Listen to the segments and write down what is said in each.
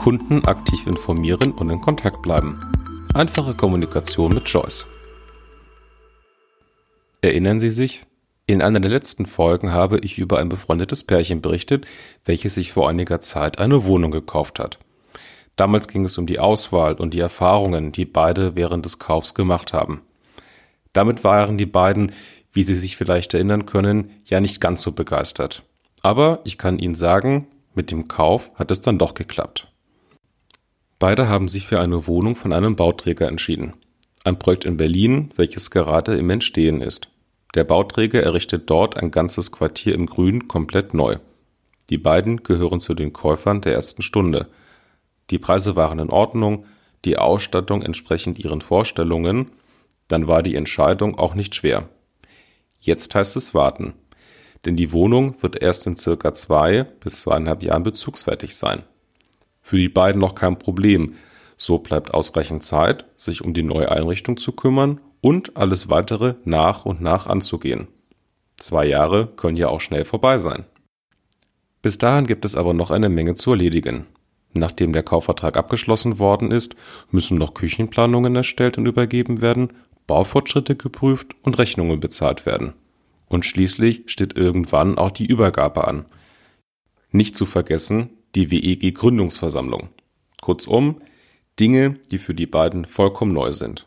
Kunden aktiv informieren und in Kontakt bleiben. Einfache Kommunikation mit Joyce. Erinnern Sie sich? In einer der letzten Folgen habe ich über ein befreundetes Pärchen berichtet, welches sich vor einiger Zeit eine Wohnung gekauft hat. Damals ging es um die Auswahl und die Erfahrungen, die beide während des Kaufs gemacht haben. Damit waren die beiden, wie Sie sich vielleicht erinnern können, ja nicht ganz so begeistert. Aber ich kann Ihnen sagen, mit dem Kauf hat es dann doch geklappt. Beide haben sich für eine Wohnung von einem Bauträger entschieden. Ein Projekt in Berlin, welches gerade im Entstehen ist. Der Bauträger errichtet dort ein ganzes Quartier im Grün komplett neu. Die beiden gehören zu den Käufern der ersten Stunde. Die Preise waren in Ordnung, die Ausstattung entsprechend ihren Vorstellungen, dann war die Entscheidung auch nicht schwer. Jetzt heißt es warten denn die Wohnung wird erst in circa zwei bis zweieinhalb Jahren bezugsfertig sein. Für die beiden noch kein Problem, so bleibt ausreichend Zeit, sich um die neue Einrichtung zu kümmern und alles weitere nach und nach anzugehen. Zwei Jahre können ja auch schnell vorbei sein. Bis dahin gibt es aber noch eine Menge zu erledigen. Nachdem der Kaufvertrag abgeschlossen worden ist, müssen noch Küchenplanungen erstellt und übergeben werden, Baufortschritte geprüft und Rechnungen bezahlt werden. Und schließlich steht irgendwann auch die Übergabe an. Nicht zu vergessen die WEG Gründungsversammlung. Kurzum, Dinge, die für die beiden vollkommen neu sind.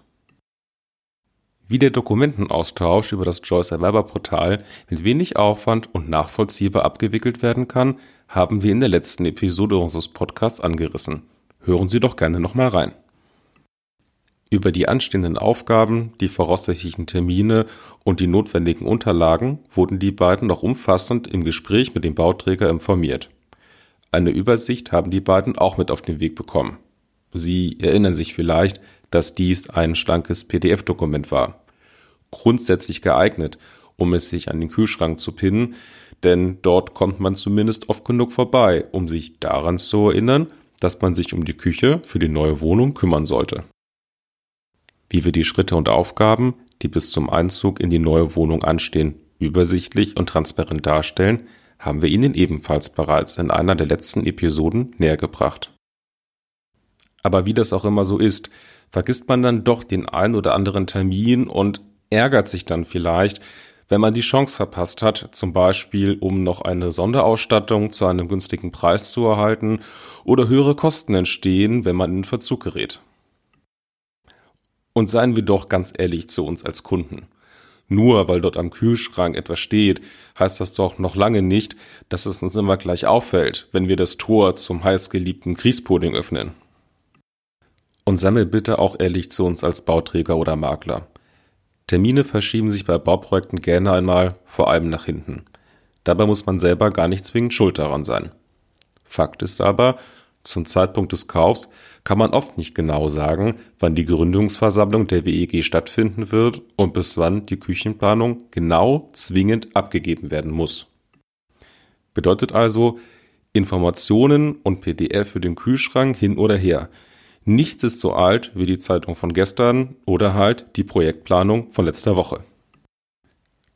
Wie der Dokumentenaustausch über das Joyce Erwerberportal mit wenig Aufwand und nachvollziehbar abgewickelt werden kann, haben wir in der letzten Episode unseres Podcasts angerissen. Hören Sie doch gerne nochmal rein. Über die anstehenden Aufgaben, die voraussichtlichen Termine und die notwendigen Unterlagen wurden die beiden noch umfassend im Gespräch mit dem Bauträger informiert. Eine Übersicht haben die beiden auch mit auf den Weg bekommen. Sie erinnern sich vielleicht, dass dies ein schlankes PDF-Dokument war. Grundsätzlich geeignet, um es sich an den Kühlschrank zu pinnen, denn dort kommt man zumindest oft genug vorbei, um sich daran zu erinnern, dass man sich um die Küche für die neue Wohnung kümmern sollte wie wir die Schritte und Aufgaben, die bis zum Einzug in die neue Wohnung anstehen, übersichtlich und transparent darstellen, haben wir Ihnen ebenfalls bereits in einer der letzten Episoden nähergebracht. Aber wie das auch immer so ist, vergisst man dann doch den ein oder anderen Termin und ärgert sich dann vielleicht, wenn man die Chance verpasst hat, zum Beispiel um noch eine Sonderausstattung zu einem günstigen Preis zu erhalten oder höhere Kosten entstehen, wenn man in Verzug gerät. Und seien wir doch ganz ehrlich zu uns als Kunden. Nur weil dort am Kühlschrank etwas steht, heißt das doch noch lange nicht, dass es uns immer gleich auffällt, wenn wir das Tor zum heißgeliebten Grießpudding öffnen. Und sammel bitte auch ehrlich zu uns als Bauträger oder Makler. Termine verschieben sich bei Bauprojekten gerne einmal, vor allem nach hinten. Dabei muss man selber gar nicht zwingend schuld daran sein. Fakt ist aber, zum Zeitpunkt des Kaufs kann man oft nicht genau sagen, wann die Gründungsversammlung der WEG stattfinden wird und bis wann die Küchenplanung genau zwingend abgegeben werden muss. Bedeutet also Informationen und PDF für den Kühlschrank hin oder her. Nichts ist so alt wie die Zeitung von gestern oder halt die Projektplanung von letzter Woche.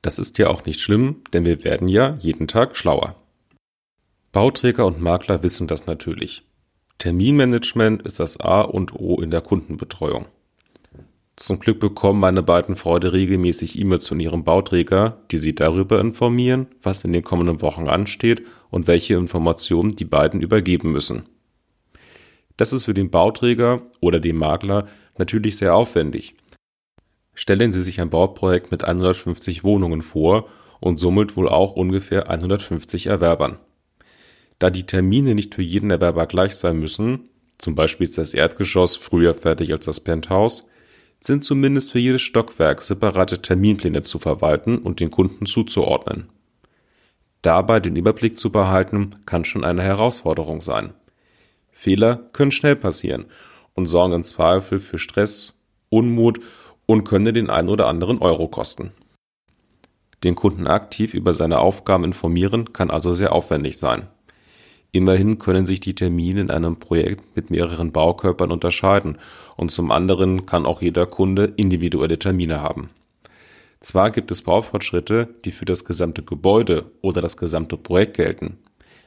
Das ist ja auch nicht schlimm, denn wir werden ja jeden Tag schlauer. Bauträger und Makler wissen das natürlich. Terminmanagement ist das A und O in der Kundenbetreuung. Zum Glück bekommen meine beiden Freunde regelmäßig E-Mails von ihrem Bauträger, die sie darüber informieren, was in den kommenden Wochen ansteht und welche Informationen die beiden übergeben müssen. Das ist für den Bauträger oder den Makler natürlich sehr aufwendig. Stellen Sie sich ein Bauprojekt mit 150 Wohnungen vor und somit wohl auch ungefähr 150 Erwerbern. Da die Termine nicht für jeden Erwerber gleich sein müssen, zum Beispiel ist das Erdgeschoss früher fertig als das Penthouse, sind zumindest für jedes Stockwerk separate Terminpläne zu verwalten und den Kunden zuzuordnen. Dabei den Überblick zu behalten, kann schon eine Herausforderung sein. Fehler können schnell passieren und sorgen im Zweifel für Stress, Unmut und können den ein oder anderen Euro kosten. Den Kunden aktiv über seine Aufgaben informieren kann also sehr aufwendig sein. Immerhin können sich die Termine in einem Projekt mit mehreren Baukörpern unterscheiden und zum anderen kann auch jeder Kunde individuelle Termine haben. Zwar gibt es Baufortschritte, die für das gesamte Gebäude oder das gesamte Projekt gelten,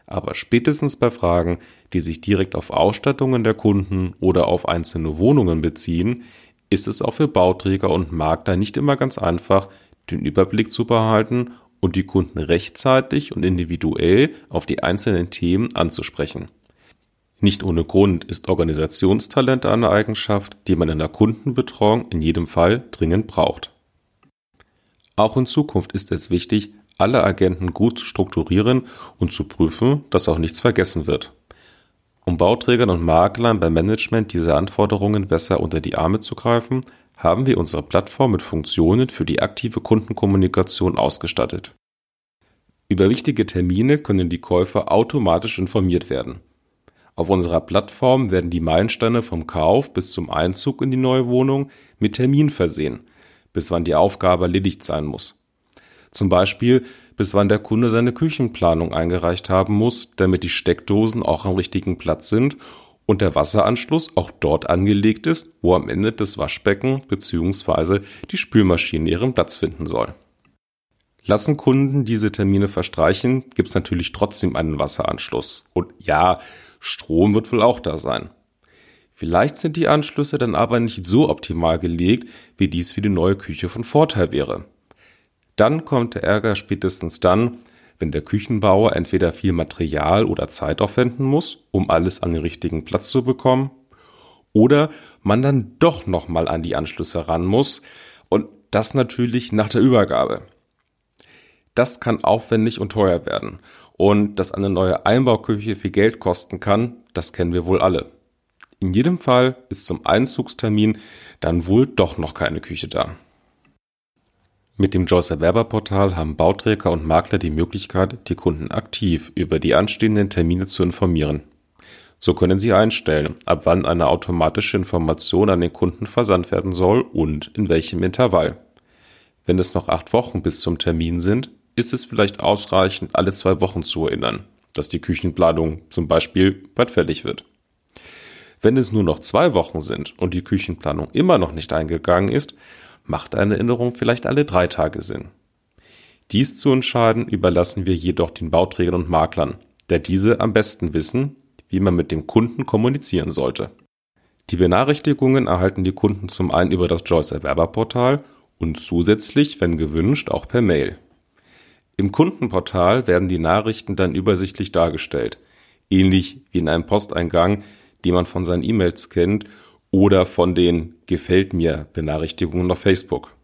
Aber spätestens bei Fragen, die sich direkt auf Ausstattungen der Kunden oder auf einzelne Wohnungen beziehen, ist es auch für Bauträger und Makler nicht immer ganz einfach, den Überblick zu behalten und die Kunden rechtzeitig und individuell auf die einzelnen Themen anzusprechen. Nicht ohne Grund ist Organisationstalent eine Eigenschaft, die man in der Kundenbetreuung in jedem Fall dringend braucht. Auch in Zukunft ist es wichtig, alle Agenten gut zu strukturieren und zu prüfen, dass auch nichts vergessen wird. Um Bauträgern und Maklern beim Management diese Anforderungen besser unter die Arme zu greifen, haben wir unsere Plattform mit Funktionen für die aktive Kundenkommunikation ausgestattet. Über wichtige Termine können die Käufer automatisch informiert werden. Auf unserer Plattform werden die Meilensteine vom Kauf bis zum Einzug in die neue Wohnung mit Termin versehen, bis wann die Aufgabe erledigt sein muss. Zum Beispiel, bis wann der Kunde seine Küchenplanung eingereicht haben muss, damit die Steckdosen auch am richtigen Platz sind und der Wasseranschluss auch dort angelegt ist, wo am Ende das Waschbecken bzw. die Spülmaschine ihren Platz finden soll. Lassen Kunden diese Termine verstreichen, gibt es natürlich trotzdem einen Wasseranschluss. Und ja, Strom wird wohl auch da sein. Vielleicht sind die Anschlüsse dann aber nicht so optimal gelegt, wie dies für die neue Küche von Vorteil wäre. Dann kommt der Ärger spätestens dann, wenn der Küchenbauer entweder viel Material oder Zeit aufwenden muss, um alles an den richtigen Platz zu bekommen, oder man dann doch nochmal an die Anschlüsse ran muss und das natürlich nach der Übergabe. Das kann aufwendig und teuer werden und dass eine neue Einbauküche viel Geld kosten kann, das kennen wir wohl alle. In jedem Fall ist zum Einzugstermin dann wohl doch noch keine Küche da. Mit dem Joyce Erwerberportal haben Bauträger und Makler die Möglichkeit, die Kunden aktiv über die anstehenden Termine zu informieren. So können sie einstellen, ab wann eine automatische Information an den Kunden versandt werden soll und in welchem Intervall. Wenn es noch acht Wochen bis zum Termin sind, ist es vielleicht ausreichend, alle zwei Wochen zu erinnern, dass die Küchenplanung zum Beispiel bald fertig wird. Wenn es nur noch zwei Wochen sind und die Küchenplanung immer noch nicht eingegangen ist, macht eine Erinnerung vielleicht alle drei Tage Sinn. Dies zu entscheiden überlassen wir jedoch den Bauträgern und Maklern, da diese am besten wissen, wie man mit dem Kunden kommunizieren sollte. Die Benachrichtigungen erhalten die Kunden zum einen über das Joyce Erwerberportal und zusätzlich, wenn gewünscht, auch per Mail. Im Kundenportal werden die Nachrichten dann übersichtlich dargestellt, ähnlich wie in einem Posteingang, die man von seinen E-Mails kennt oder von den Gefällt mir Benachrichtigungen auf Facebook.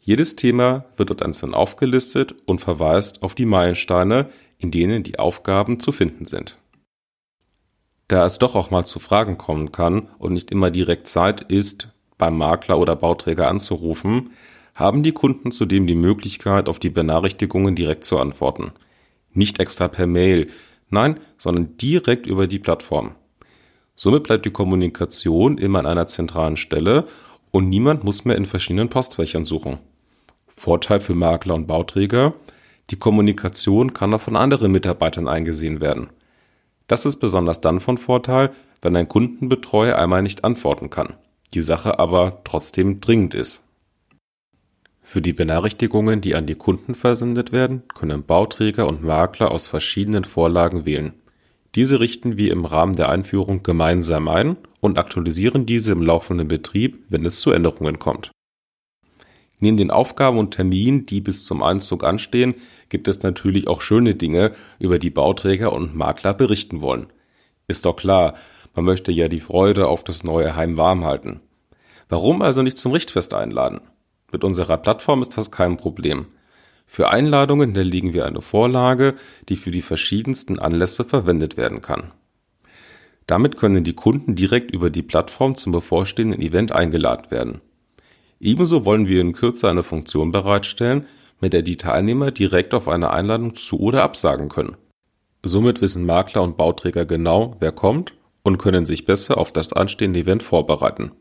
Jedes Thema wird dort einzeln aufgelistet und verweist auf die Meilensteine, in denen die Aufgaben zu finden sind. Da es doch auch mal zu Fragen kommen kann und nicht immer direkt Zeit ist, beim Makler oder Bauträger anzurufen, haben die Kunden zudem die Möglichkeit, auf die Benachrichtigungen direkt zu antworten. Nicht extra per Mail, nein, sondern direkt über die Plattform. Somit bleibt die Kommunikation immer an einer zentralen Stelle und niemand muss mehr in verschiedenen Postfächern suchen. Vorteil für Makler und Bauträger, die Kommunikation kann auch von anderen Mitarbeitern eingesehen werden. Das ist besonders dann von Vorteil, wenn ein Kundenbetreuer einmal nicht antworten kann, die Sache aber trotzdem dringend ist. Für die Benachrichtigungen, die an die Kunden versendet werden, können Bauträger und Makler aus verschiedenen Vorlagen wählen. Diese richten wir im Rahmen der Einführung gemeinsam ein und aktualisieren diese im laufenden Betrieb, wenn es zu Änderungen kommt. Neben den Aufgaben und Terminen, die bis zum Einzug anstehen, gibt es natürlich auch schöne Dinge, über die Bauträger und Makler berichten wollen. Ist doch klar, man möchte ja die Freude auf das neue Heim warm halten. Warum also nicht zum Richtfest einladen? Mit unserer Plattform ist das kein Problem. Für Einladungen hinterlegen wir eine Vorlage, die für die verschiedensten Anlässe verwendet werden kann. Damit können die Kunden direkt über die Plattform zum bevorstehenden Event eingeladen werden. Ebenso wollen wir in Kürze eine Funktion bereitstellen, mit der die Teilnehmer direkt auf eine Einladung zu oder absagen können. Somit wissen Makler und Bauträger genau, wer kommt und können sich besser auf das anstehende Event vorbereiten.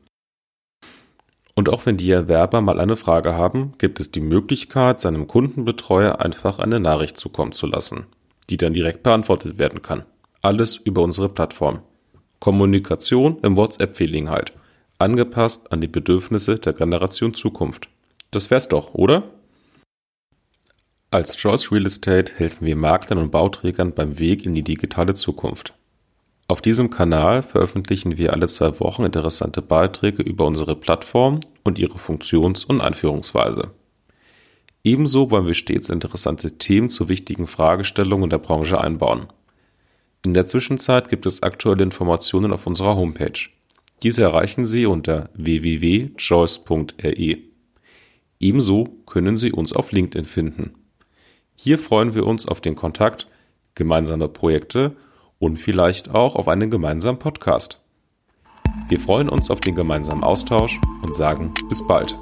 Und auch wenn die Erwerber mal eine Frage haben, gibt es die Möglichkeit, seinem Kundenbetreuer einfach eine Nachricht zukommen zu lassen, die dann direkt beantwortet werden kann. Alles über unsere Plattform. Kommunikation im WhatsApp-Feeling halt. Angepasst an die Bedürfnisse der Generation Zukunft. Das wär's doch, oder? Als Choice Real Estate helfen wir Maklern und Bauträgern beim Weg in die digitale Zukunft. Auf diesem Kanal veröffentlichen wir alle zwei Wochen interessante Beiträge über unsere Plattform und ihre Funktions- und Einführungsweise. Ebenso wollen wir stets interessante Themen zu wichtigen Fragestellungen der Branche einbauen. In der Zwischenzeit gibt es aktuelle Informationen auf unserer Homepage. Diese erreichen Sie unter www.choice.re. Ebenso können Sie uns auf LinkedIn finden. Hier freuen wir uns auf den Kontakt, gemeinsame Projekte und vielleicht auch auf einen gemeinsamen Podcast. Wir freuen uns auf den gemeinsamen Austausch und sagen bis bald.